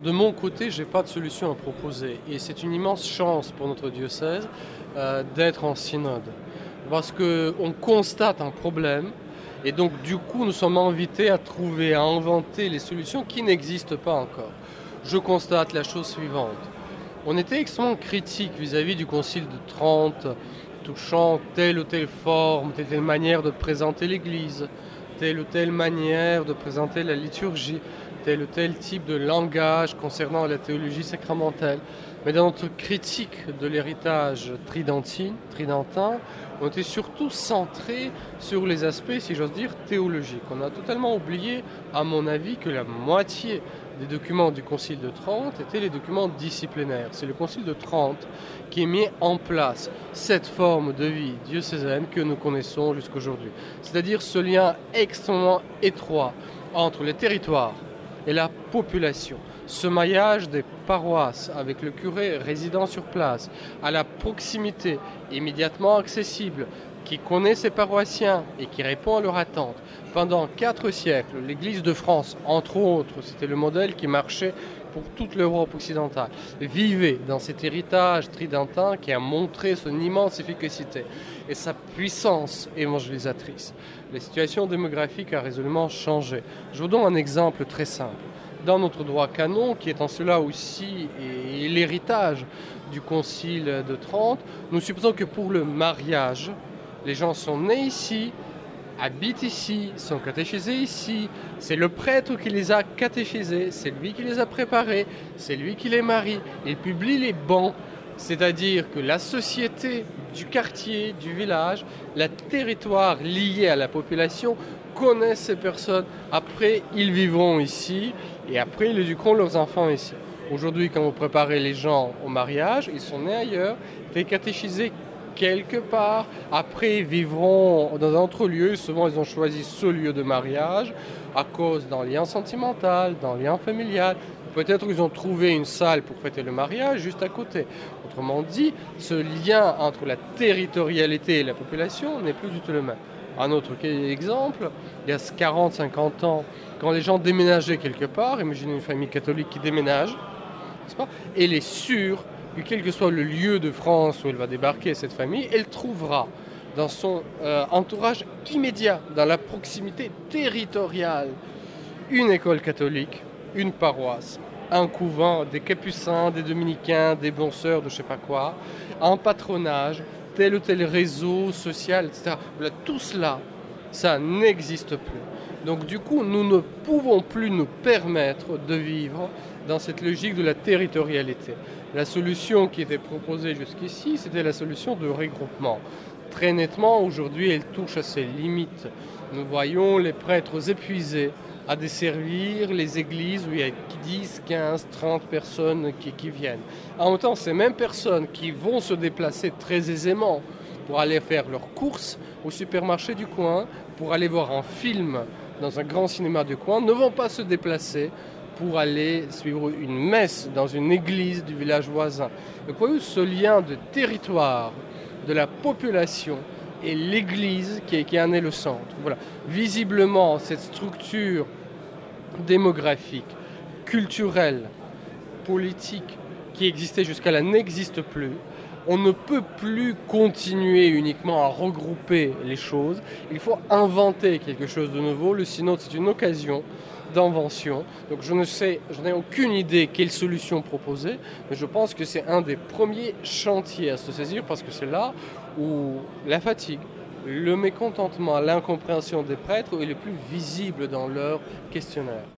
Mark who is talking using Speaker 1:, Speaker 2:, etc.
Speaker 1: De mon côté, je n'ai pas de solution à proposer et c'est une immense chance pour notre diocèse euh, d'être en synode parce qu'on constate un problème et donc du coup nous sommes invités à trouver, à inventer les solutions qui n'existent pas encore. Je constate la chose suivante. On était extrêmement critique vis-à-vis du Concile de Trente, touchant telle ou telle forme, telle ou telle manière de présenter l'Église, telle ou telle manière de présenter la liturgie tel ou tel type de langage concernant la théologie sacramentelle. Mais dans notre critique de l'héritage tridentin, on était surtout centré sur les aspects, si j'ose dire, théologiques. On a totalement oublié, à mon avis, que la moitié des documents du Concile de Trente étaient les documents disciplinaires. C'est le Concile de Trente qui a mis en place cette forme de vie diocésaine que nous connaissons jusqu'aujourd'hui. C'est-à-dire ce lien extrêmement étroit entre les territoires et la population. Ce maillage des paroisses avec le curé résident sur place, à la proximité, immédiatement accessible, qui connaît ses paroissiens et qui répond à leurs attentes. Pendant quatre siècles, l'Église de France, entre autres, c'était le modèle qui marchait pour toute l'Europe occidentale, vivait dans cet héritage tridentin qui a montré son immense efficacité et sa puissance évangélisatrice. La situation démographique a résolument changé. Je vous donne un exemple très simple. Dans notre droit canon, qui est en cela aussi l'héritage du Concile de Trente, nous supposons que pour le mariage, les gens sont nés ici, habitent ici, sont catéchisés ici. C'est le prêtre qui les a catéchisés, c'est lui qui les a préparés, c'est lui qui les marie. Il publie les bans, c'est-à-dire que la société du quartier, du village, le territoire lié à la population connaissent ces personnes. Après, ils vivront ici et après, ils éduqueront leurs enfants ici. Aujourd'hui, quand vous préparez les gens au mariage, ils sont nés ailleurs, été catéchisés quelque part. Après, ils vivront dans un autre lieu. Souvent, ils ont choisi ce lieu de mariage à cause d'un lien sentimental, d'un lien familial. Peut-être qu'ils ont trouvé une salle pour fêter le mariage juste à côté. Autrement dit, ce lien entre la territorialité et la population n'est plus du tout le même. Un autre exemple, il y a 40-50 ans, quand les gens déménageaient quelque part, imaginez une famille catholique qui déménage, pas, elle est sûre que quel que soit le lieu de France où elle va débarquer, cette famille, elle trouvera dans son euh, entourage immédiat, dans la proximité territoriale, une école catholique, une paroisse, un couvent, des capucins, des dominicains, des bons sœurs, de je sais pas quoi, un patronage, tel ou tel réseau social, etc. tout cela, ça n'existe plus. Donc du coup, nous ne pouvons plus nous permettre de vivre dans cette logique de la territorialité. La solution qui était proposée jusqu'ici, c'était la solution de regroupement. Très nettement, aujourd'hui, elle touche à ses limites. Nous voyons les prêtres épuisés à desservir les églises où il y a 10, 15, 30 personnes qui, viennent. En même temps, ces mêmes personnes qui vont se déplacer très aisément pour aller faire leurs courses au supermarché du coin, pour aller voir un film dans un grand cinéma du coin, ne vont pas se déplacer pour aller suivre une messe dans une église du village voisin. Vous ce lien de territoire, de la population et l'église qui, qui en est le centre? Voilà. Visiblement, cette structure démographique, culturelle, politique qui existait jusqu'à là n'existe plus. On ne peut plus continuer uniquement à regrouper les choses. Il faut inventer quelque chose de nouveau. Le synode, c'est une occasion d'invention. Donc je ne sais, je n'ai aucune idée quelle solution proposer, mais je pense que c'est un des premiers chantiers à se saisir parce que c'est là où la fatigue, le mécontentement, l'incompréhension des prêtres est le plus visible dans leur questionnaire.